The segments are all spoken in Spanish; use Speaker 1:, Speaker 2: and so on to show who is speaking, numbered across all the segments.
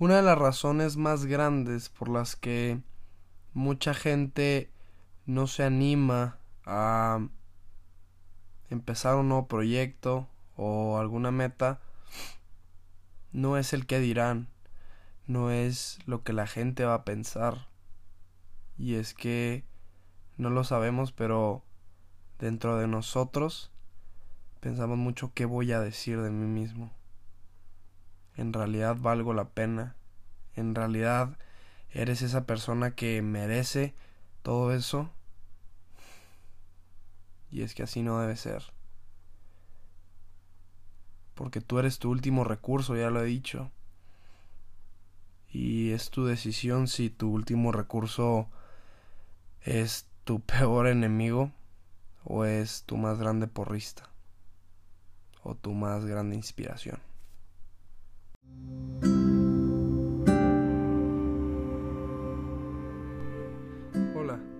Speaker 1: Una de las razones más grandes por las que mucha gente no se anima a empezar un nuevo proyecto o alguna meta no es el que dirán, no es lo que la gente va a pensar. Y es que no lo sabemos, pero dentro de nosotros pensamos mucho qué voy a decir de mí mismo. En realidad valgo la pena. En realidad eres esa persona que merece todo eso. Y es que así no debe ser. Porque tú eres tu último recurso, ya lo he dicho. Y es tu decisión si tu último recurso es tu peor enemigo o es tu más grande porrista o tu más grande inspiración.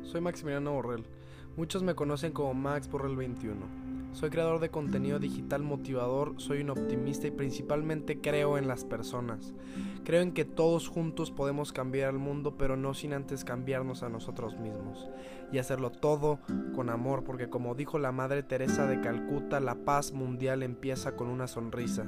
Speaker 1: Soy Maximiliano Borrell. Muchos me conocen como Max Borrell 21. Soy creador de contenido digital motivador, soy un optimista y principalmente creo en las personas. Creo en que todos juntos podemos cambiar el mundo, pero no sin antes cambiarnos a nosotros mismos. Y hacerlo todo con amor, porque como dijo la Madre Teresa de Calcuta, la paz mundial empieza con una sonrisa.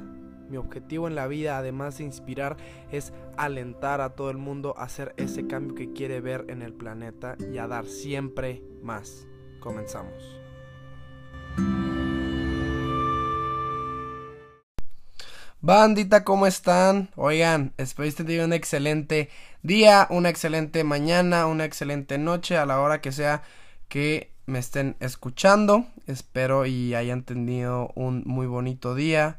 Speaker 1: Mi objetivo en la vida, además de inspirar, es alentar a todo el mundo a hacer ese cambio que quiere ver en el planeta y a dar siempre más. Comenzamos. Bandita, ¿cómo están? Oigan, espero que tengan un excelente día, una excelente mañana, una excelente noche a la hora que sea que me estén escuchando. Espero y hayan tenido un muy bonito día.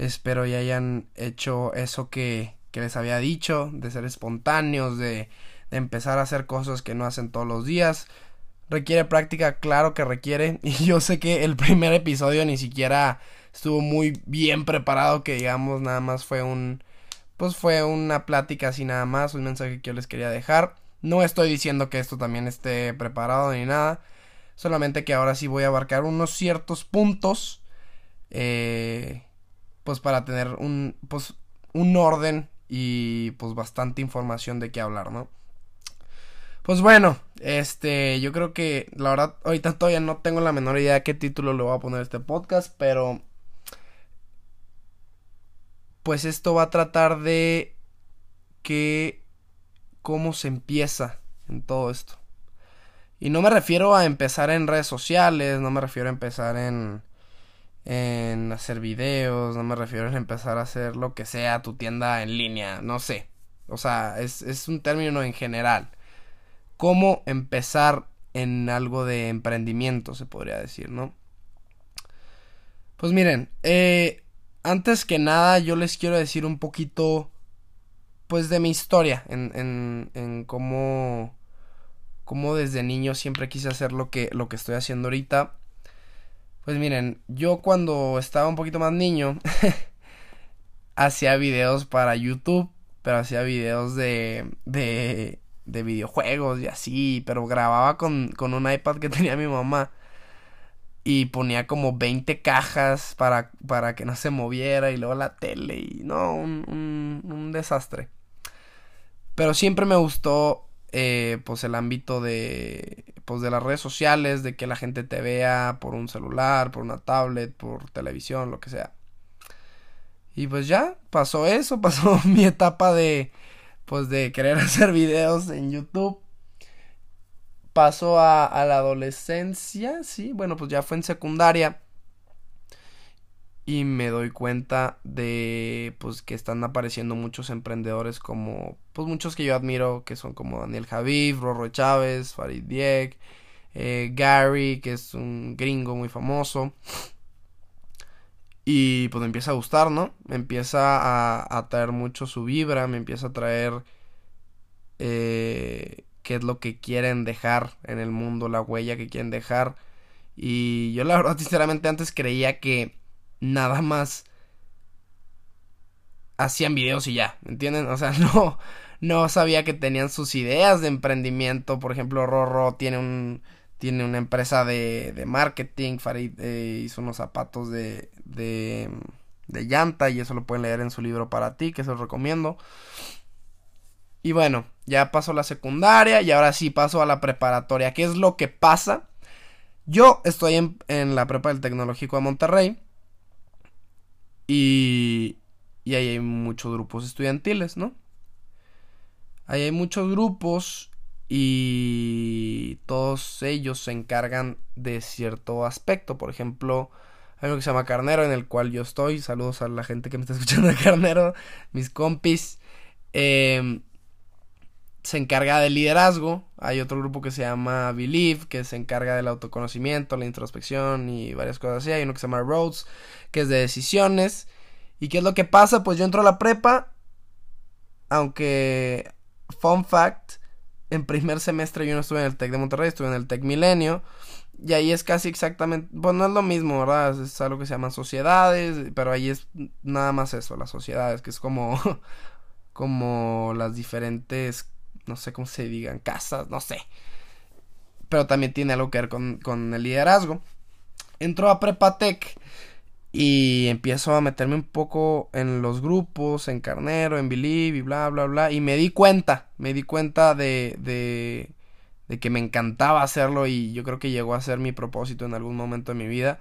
Speaker 1: Espero y hayan hecho eso que, que les había dicho, de ser espontáneos, de, de empezar a hacer cosas que no hacen todos los días. Requiere práctica, claro que requiere. Y yo sé que el primer episodio ni siquiera estuvo muy bien preparado, que digamos nada más fue un, pues fue una plática así nada más, un mensaje que yo les quería dejar. No estoy diciendo que esto también esté preparado ni nada, solamente que ahora sí voy a abarcar unos ciertos puntos, eh, pues para tener un, pues un orden y pues bastante información de qué hablar, ¿no? Pues bueno, este, yo creo que la verdad ahorita todavía no tengo la menor idea de qué título le voy a poner este podcast, pero pues esto va a tratar de que cómo se empieza en todo esto. Y no me refiero a empezar en redes sociales, no me refiero a empezar en en hacer videos, no me refiero a empezar a hacer lo que sea, tu tienda en línea, no sé. O sea, es, es un término en general. Cómo empezar en algo de emprendimiento, se podría decir, ¿no? Pues miren, eh, antes que nada yo les quiero decir un poquito pues de mi historia en, en, en cómo, cómo desde niño siempre quise hacer lo que, lo que estoy haciendo ahorita. Pues miren, yo cuando estaba un poquito más niño hacía videos para YouTube, pero hacía videos de, de, de videojuegos y así, pero grababa con, con un iPad que tenía mi mamá y ponía como 20 cajas para, para que no se moviera y luego la tele y no, un, un, un desastre. Pero siempre me gustó eh, pues el ámbito de pues de las redes sociales, de que la gente te vea por un celular, por una tablet, por televisión, lo que sea. Y pues ya, pasó eso, pasó mi etapa de pues de querer hacer videos en YouTube paso a, a, la adolescencia, sí, bueno, pues ya fue en secundaria. Y me doy cuenta de, pues, que están apareciendo muchos emprendedores como, pues, muchos que yo admiro, que son como Daniel Javid, Rorro Chávez, Farid Diek, eh, Gary, que es un gringo muy famoso. Y pues me empieza a gustar, ¿no? Me empieza a, a traer mucho su vibra, me empieza a traer eh, qué es lo que quieren dejar en el mundo, la huella que quieren dejar. Y yo la verdad, sinceramente, antes creía que nada más hacían videos y ya, ¿entienden? O sea, no, no sabía que tenían sus ideas de emprendimiento. Por ejemplo, Rorro tiene un tiene una empresa de, de marketing. Farid eh, hizo unos zapatos de, de, de llanta y eso lo pueden leer en su libro para ti, que se los recomiendo. Y bueno, ya pasó la secundaria y ahora sí paso a la preparatoria. ¿Qué es lo que pasa? Yo estoy en, en la prepa del Tecnológico de Monterrey y, y ahí hay muchos grupos estudiantiles, ¿no? Ahí hay muchos grupos y todos ellos se encargan de cierto aspecto. Por ejemplo, hay uno que se llama Carnero, en el cual yo estoy. Saludos a la gente que me está escuchando Carnero, mis compis. Eh, se encarga del liderazgo. Hay otro grupo que se llama Believe, que se encarga del autoconocimiento, la introspección y varias cosas así. Hay uno que se llama Roads, que es de decisiones. ¿Y qué es lo que pasa? Pues yo entro a la prepa, aunque, fun fact, en primer semestre yo no estuve en el TEC de Monterrey, estuve en el TEC Milenio. Y ahí es casi exactamente, pues no es lo mismo, ¿verdad? Es algo que se llaman sociedades, pero ahí es nada más eso, las sociedades, que es como, como las diferentes no sé cómo se digan, casas, no sé. Pero también tiene algo que ver con, el liderazgo. Entro a Prepatec y empiezo a meterme un poco en los grupos, en Carnero, en Believe y bla, bla, bla. Y me di cuenta, me di cuenta de, de, de que me encantaba hacerlo y yo creo que llegó a ser mi propósito en algún momento de mi vida.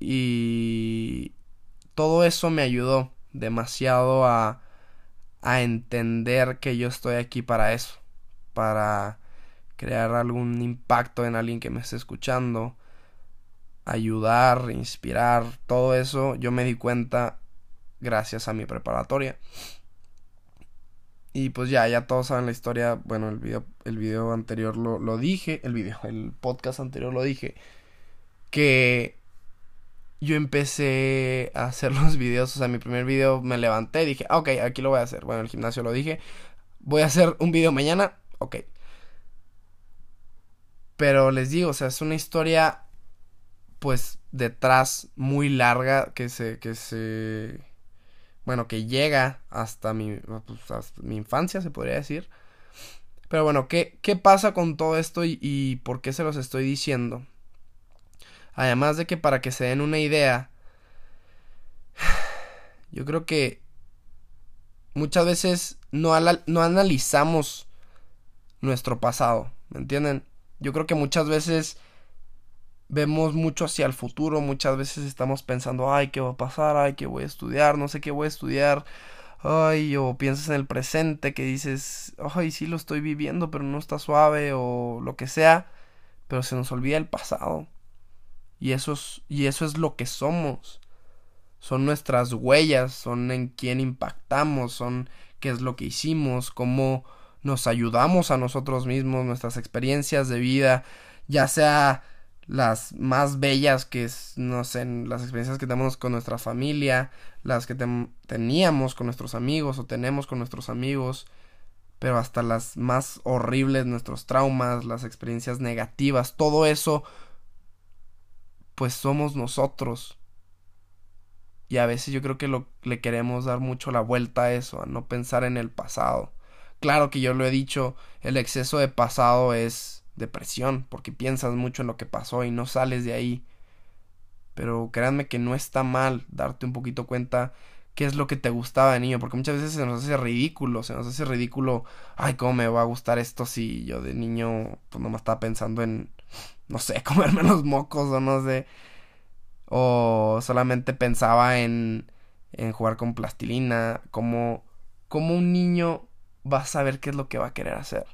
Speaker 1: Y todo eso me ayudó demasiado a, a entender que yo estoy aquí para eso, para crear algún impacto en alguien que me esté escuchando, ayudar, inspirar, todo eso yo me di cuenta gracias a mi preparatoria. Y pues ya, ya todos saben la historia. Bueno, el video, el video anterior lo, dije. El video, el podcast anterior lo dije. Que yo empecé a hacer los videos. O sea, mi primer video me levanté y dije, ok, aquí lo voy a hacer. Bueno, en el gimnasio lo dije. Voy a hacer un video mañana. Ok. Pero les digo, o sea, es una historia, pues, detrás muy larga que se, que se, bueno, que llega hasta mi, pues, hasta mi infancia, se podría decir. Pero bueno, ¿qué, qué pasa con todo esto y, y por qué se los estoy diciendo? Además de que para que se den una idea, yo creo que muchas veces no, analizamos nuestro pasado, ¿me entienden? Yo creo que muchas veces vemos mucho hacia el futuro, muchas veces estamos pensando, ay, ¿qué va a pasar? Ay, ¿qué voy a estudiar? No sé qué voy a estudiar. Ay, o piensas en el presente que dices, ay, sí lo estoy viviendo, pero no está suave o lo que sea, pero se nos olvida el pasado. Y eso es, y eso es lo que somos. Son nuestras huellas, son en quién impactamos, son qué es lo que hicimos, cómo nos ayudamos a nosotros mismos, nuestras experiencias de vida, ya sea las más bellas que es, no sé, las experiencias que tenemos con nuestra familia, las que teníamos con nuestros amigos o tenemos con nuestros amigos, pero hasta las más horribles, nuestros traumas, las experiencias negativas, todo eso pues somos nosotros. Y a veces yo creo que lo, le queremos dar mucho la vuelta a eso, a no pensar en el pasado. Claro que yo lo he dicho, el exceso de pasado es depresión, porque piensas mucho en lo que pasó y no sales de ahí. Pero créanme que no está mal darte un poquito cuenta qué es lo que te gustaba de niño, porque muchas veces se nos hace ridículo, se nos hace ridículo, ay, cómo me va a gustar esto si yo de niño pues me estaba pensando en no sé, comerme los mocos o no sé. O solamente pensaba en, en jugar con plastilina. Como, como un niño va a saber qué es lo que va a querer hacer.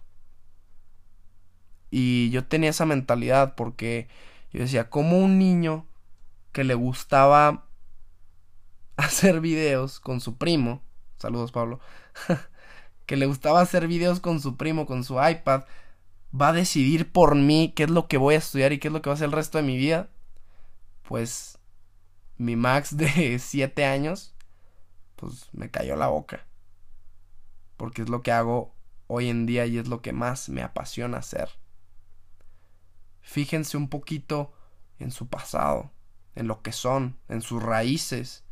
Speaker 1: Y yo tenía esa mentalidad porque yo decía, como un niño que le gustaba hacer videos con su primo, saludos Pablo, que le gustaba hacer videos con su primo, con su iPad, va a decidir por mí qué es lo que voy a estudiar y qué es lo que va a hacer el resto de mi vida, pues mi Max de 7 años, pues me cayó la boca. Porque es lo que hago hoy en día y es lo que más me apasiona hacer. Fíjense un poquito en su pasado, en lo que son, en sus raíces.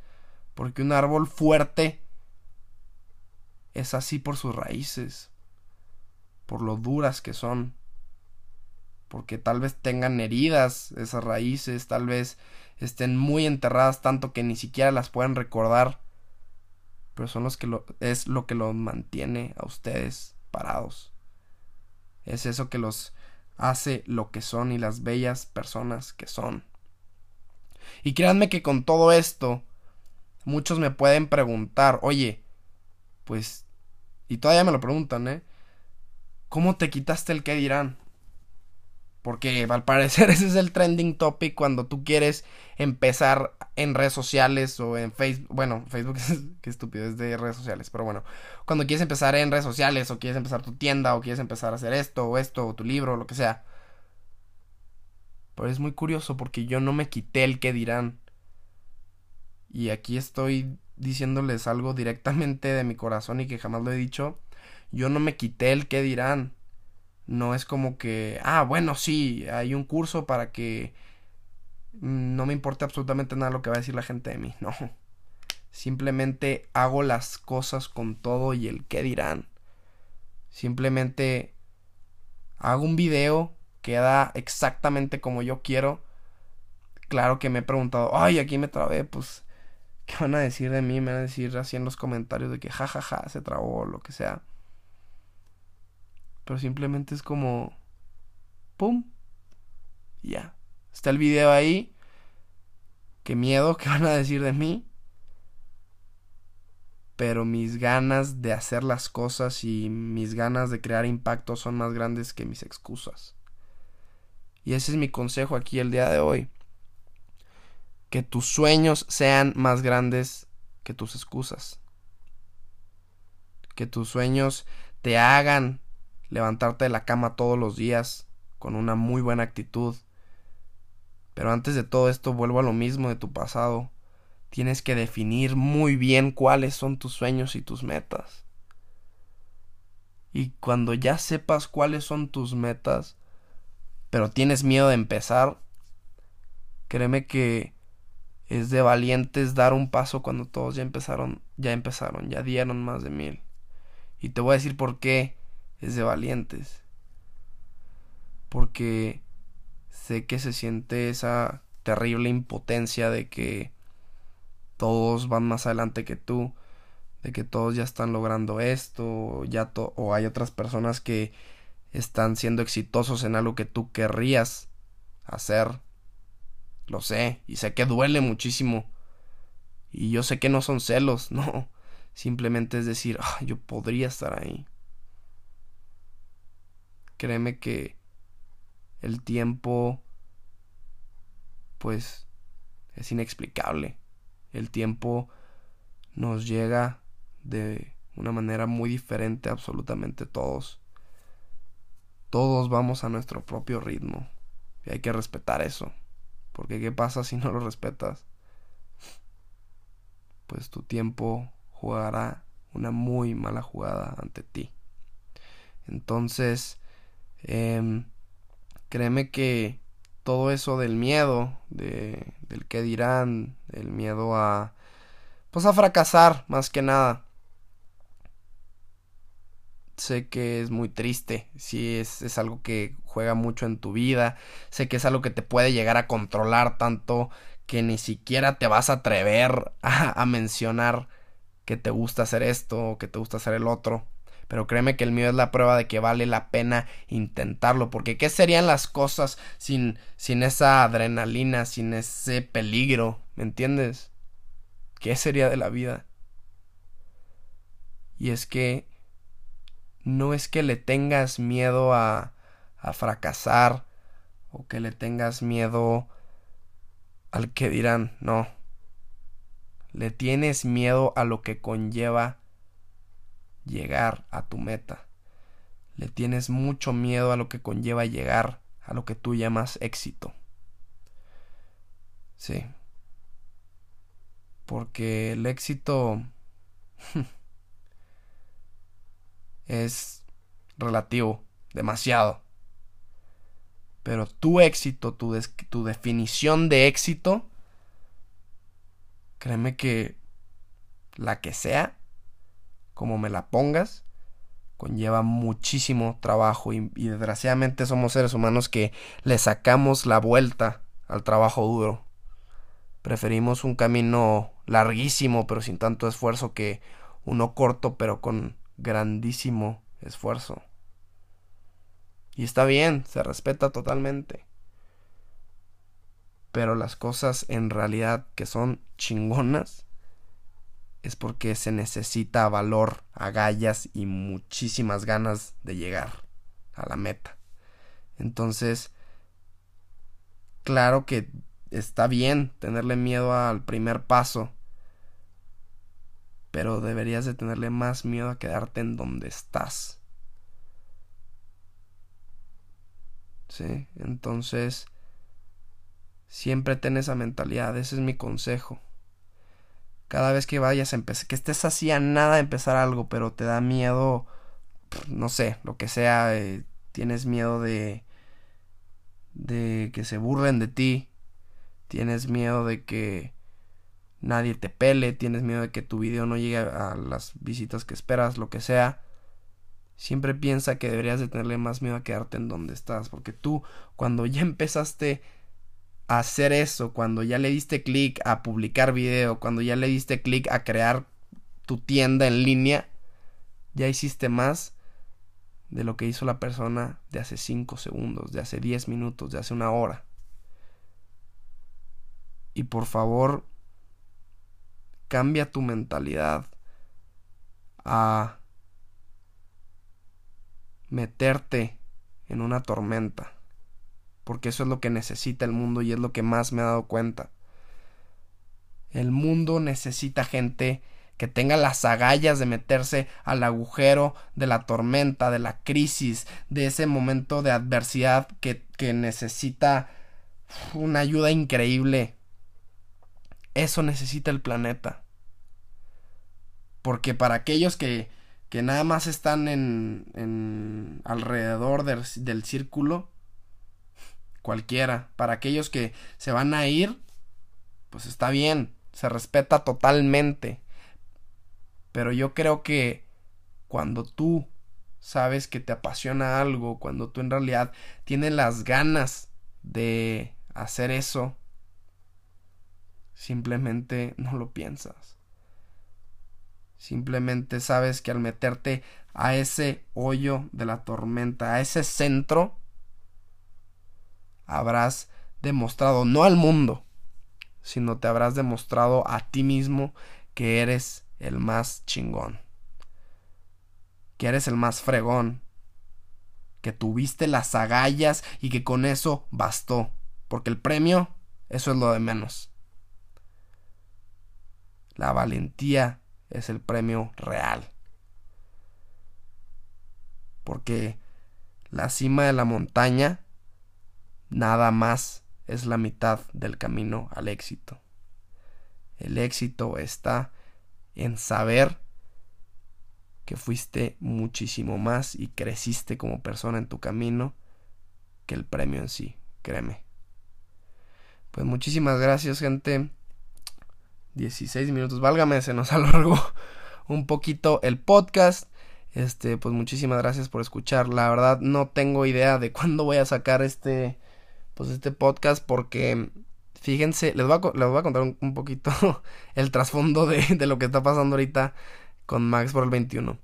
Speaker 1: Porque un árbol fuerte es así por sus raíces por lo duras que son, porque tal vez tengan heridas esas raíces, tal vez estén muy enterradas tanto que ni siquiera las puedan recordar, pero son los que lo, es lo que los mantiene a ustedes parados. Es eso que los hace lo que son y las bellas personas que son. Y créanme que con todo esto, muchos me pueden preguntar, oye, pues, y todavía me lo preguntan, ¿eh? ¿Cómo te quitaste el qué dirán? Porque al parecer ese es el trending topic cuando tú quieres empezar en redes sociales o en Facebook. Bueno, Facebook es que estúpido, es de redes sociales. Pero bueno, cuando quieres empezar en redes sociales o quieres empezar tu tienda o quieres empezar a hacer esto o esto o tu libro o lo que sea. Pero es muy curioso porque yo no me quité el que dirán. Y aquí estoy diciéndoles algo directamente de mi corazón y que jamás lo he dicho. Yo no me quité el que dirán. No es como que, ah, bueno, sí, hay un curso para que no me importe absolutamente nada lo que va a decir la gente de mí. No. Simplemente hago las cosas con todo y el qué dirán. Simplemente hago un video queda exactamente como yo quiero. Claro que me he preguntado, ay, aquí me trabé, pues, ¿qué van a decir de mí? Me van a decir así en los comentarios de que jajaja, ja, ja, se trabó o lo que sea. Pero simplemente es como, ¡pum! Ya. Está el video ahí. Qué miedo, ¿qué van a decir de mí? Pero mis ganas de hacer las cosas y mis ganas de crear impacto son más grandes que mis excusas. Y ese es mi consejo aquí el día de hoy. Que tus sueños sean más grandes que tus excusas. Que tus sueños te hagan levantarte de la cama todos los días con una muy buena actitud. Pero antes de todo esto vuelvo a lo mismo de tu pasado. Tienes que definir muy bien cuáles son tus sueños y tus metas. Y cuando ya sepas cuáles son tus metas, pero tienes miedo de empezar, créeme que es de valientes dar un paso cuando todos ya empezaron, ya empezaron, ya dieron más de mil. Y te voy a decir por qué es de valientes. Porque sé que se siente esa terrible impotencia de que todos van más adelante que tú, de que todos ya están logrando esto, ya o hay otras personas que están siendo exitosos en algo que tú querrías hacer. Lo sé, y sé que duele muchísimo. Y yo sé que no son celos, no. Simplemente es decir, ah, yo podría estar ahí. Créeme que el tiempo, pues, es inexplicable. El tiempo nos llega de una manera muy diferente absolutamente todos todos vamos a nuestro propio ritmo. Y hay que respetar eso. Porque ¿qué pasa si no lo respetas? Pues tu tiempo jugará una muy mala jugada ante ti. Entonces, eh, créeme que todo eso del miedo, de, del que dirán, el miedo a, pues a fracasar más que nada, sé que es muy triste, sí es, es algo que juega mucho en tu vida, sé que es algo que te puede llegar a controlar tanto que ni siquiera te vas a atrever a, a mencionar que te gusta hacer esto o que te gusta hacer el otro. Pero créeme que el mío es la prueba de que vale la pena intentarlo. Porque ¿qué serían las cosas sin, sin esa adrenalina, sin ese peligro? ¿Me entiendes? ¿Qué sería de la vida? Y es que no es que le tengas miedo a, a fracasar o que le tengas miedo al que dirán, no. Le tienes miedo a lo que conlleva llegar a tu meta. Le tienes mucho miedo a lo que conlleva llegar a lo que tú llamas éxito. Sí. Porque el éxito es relativo, demasiado. Pero tu éxito, tu, definición de éxito, créeme que la que sea, como me la pongas, conlleva muchísimo trabajo y, desgraciadamente somos seres humanos que le sacamos la vuelta al trabajo duro. Preferimos un camino larguísimo pero sin tanto esfuerzo que uno corto pero con grandísimo esfuerzo. Y está bien, se respeta totalmente. Pero las cosas en realidad que son chingonas es porque se necesita valor, agallas y muchísimas ganas de llegar a la meta. Entonces, claro que está bien tenerle miedo al primer paso, pero deberías de tenerle más miedo a quedarte en donde estás. ¿Sí? Entonces, siempre ten esa mentalidad, ese es mi consejo cada vez que vayas a empezar, que estés así a nada de empezar algo, pero te da miedo, no sé, lo que sea, eh, tienes miedo de, de que se burlen de ti, tienes miedo de que nadie te pele, tienes miedo de que tu video no llegue a las visitas que esperas, lo que sea. Siempre piensa que deberías de tenerle más miedo a quedarte en donde estás, porque tú cuando ya empezaste hacer eso, cuando ya le diste clic a publicar video, cuando ya le diste clic a crear tu tienda en línea, ya hiciste más de lo que hizo la persona de hace 5 segundos, de hace 10 minutos, de hace una hora. Y por favor, cambia tu mentalidad a meterte en una tormenta porque eso es lo que necesita el mundo y es lo que más me he dado cuenta. El mundo necesita gente que tenga las agallas de meterse al agujero de la tormenta, de la crisis, de ese momento de adversidad que, que necesita una ayuda increíble. Eso necesita el planeta. Porque para aquellos que, que nada más están en, en alrededor del, del círculo, cualquiera. Para aquellos que se van a ir, pues está bien, se respeta totalmente. Pero yo creo que cuando tú sabes que te apasiona algo, cuando tú en realidad tienes las ganas de hacer eso, simplemente no lo piensas. Simplemente sabes que al meterte a ese hoyo de la tormenta, a ese centro, habrás demostrado, no al mundo, sino te habrás demostrado a ti mismo que eres el más chingón, que eres el más fregón, que tuviste las agallas y que con eso bastó, porque el premio, eso es lo de menos. La valentía es el premio real. Porque la cima de la montaña Nada más es la mitad del camino al éxito. El éxito está en saber que fuiste muchísimo más y creciste como persona en tu camino que el premio en sí, créeme. Pues muchísimas gracias, gente. 16 minutos, válgame, se nos alargó un poquito el podcast. Este, pues muchísimas gracias por escuchar. La verdad no tengo idea de cuándo voy a sacar este pues este podcast porque fíjense, les voy a, les a contar un, poquito el trasfondo de, de, lo que está pasando ahorita con Max por el 21.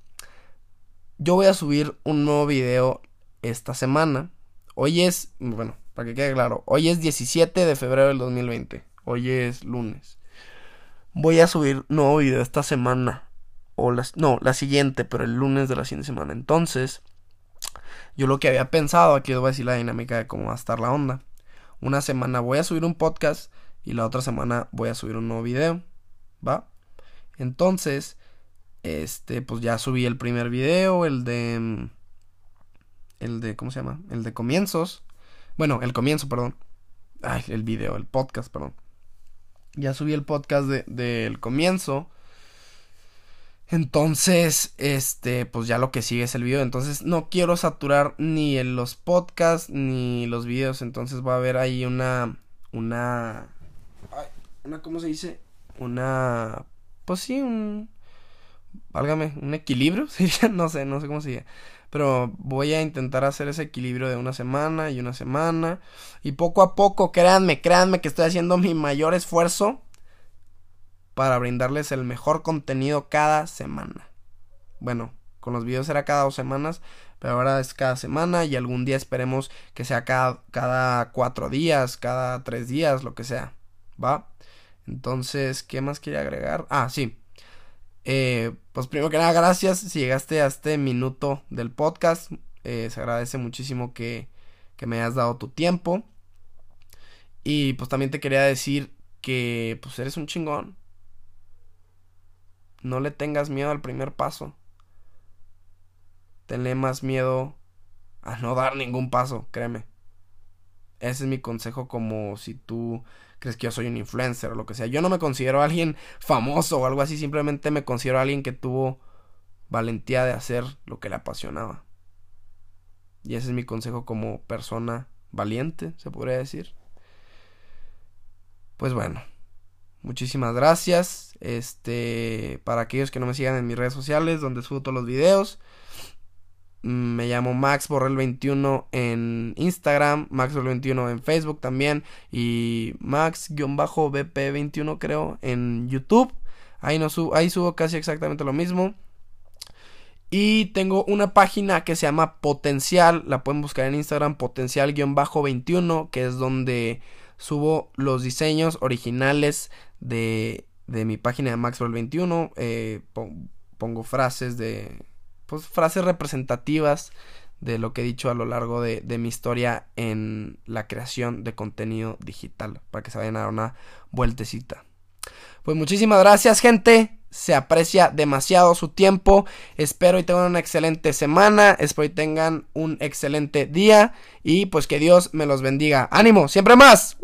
Speaker 1: Yo voy a subir un nuevo video esta semana. Hoy es, bueno, para que quede claro, hoy es 17 de febrero del 2020. Hoy es lunes. Voy a subir un nuevo video esta semana. O las, no, la siguiente, pero el lunes de la siguiente semana. Entonces, yo lo que había pensado, aquí les voy a decir la dinámica de cómo va a estar la onda. Una semana voy a subir un podcast y la otra semana voy a subir un nuevo video. ¿Va? Entonces, este, pues ya subí el primer video, el de... El de, ¿cómo se llama? El de comienzos. Bueno, el comienzo, perdón. Ay, el video, el podcast, perdón. Ya subí el podcast del de, comienzo. Entonces, este, pues ya lo que sigue es el video. Entonces, no quiero saturar ni en los podcasts ni los videos. Entonces, va a haber ahí una. Una. una ¿Cómo se dice? Una. Pues sí, un. válgame, un equilibrio, no sé, no sé cómo se dice. Pero voy a intentar hacer ese equilibrio de una semana y una semana. Y poco a poco, créanme, créanme que estoy haciendo mi mayor esfuerzo para brindarles el mejor contenido cada semana. Bueno, con los videos era cada dos semanas, pero ahora es cada semana y algún día esperemos que sea cada, cada cuatro días, cada tres días, lo que sea. ¿Va? Entonces, ¿qué más quería agregar? Ah, sí. Eh, pues primero que nada, gracias si llegaste a este minuto del podcast. Eh, se agradece muchísimo que, que me hayas dado tu tiempo. Y pues también te quería decir que pues eres un chingón. No le tengas miedo al primer paso. Tenle más miedo a no dar ningún paso, créeme. Ese es mi consejo como si tú crees que yo soy un influencer o lo que sea. Yo no me considero alguien famoso o algo así, simplemente me considero alguien que tuvo valentía de hacer lo que le apasionaba. Y ese es mi consejo como persona valiente, se podría decir. Pues bueno, muchísimas gracias. Este, para aquellos que no me sigan en mis redes sociales, donde subo todos los videos. Me llamo Max Borrell 21 en Instagram, Max Borrell 21 en Facebook también y Max-BP 21 creo en YouTube. Ahí, no subo, ahí subo casi exactamente lo mismo. Y tengo una página que se llama Potencial, la pueden buscar en Instagram, Potencial-21, que es donde subo los diseños originales de, de mi página de Maxwell 21. Eh, pongo frases de pues, frases representativas de lo que he dicho a lo largo de, mi historia en la creación de contenido digital, para que se vayan a dar una vueltecita. Pues muchísimas gracias gente, se aprecia demasiado su tiempo, espero y tengan una excelente semana, espero y tengan un excelente día y pues que Dios me los bendiga. Ánimo, siempre más.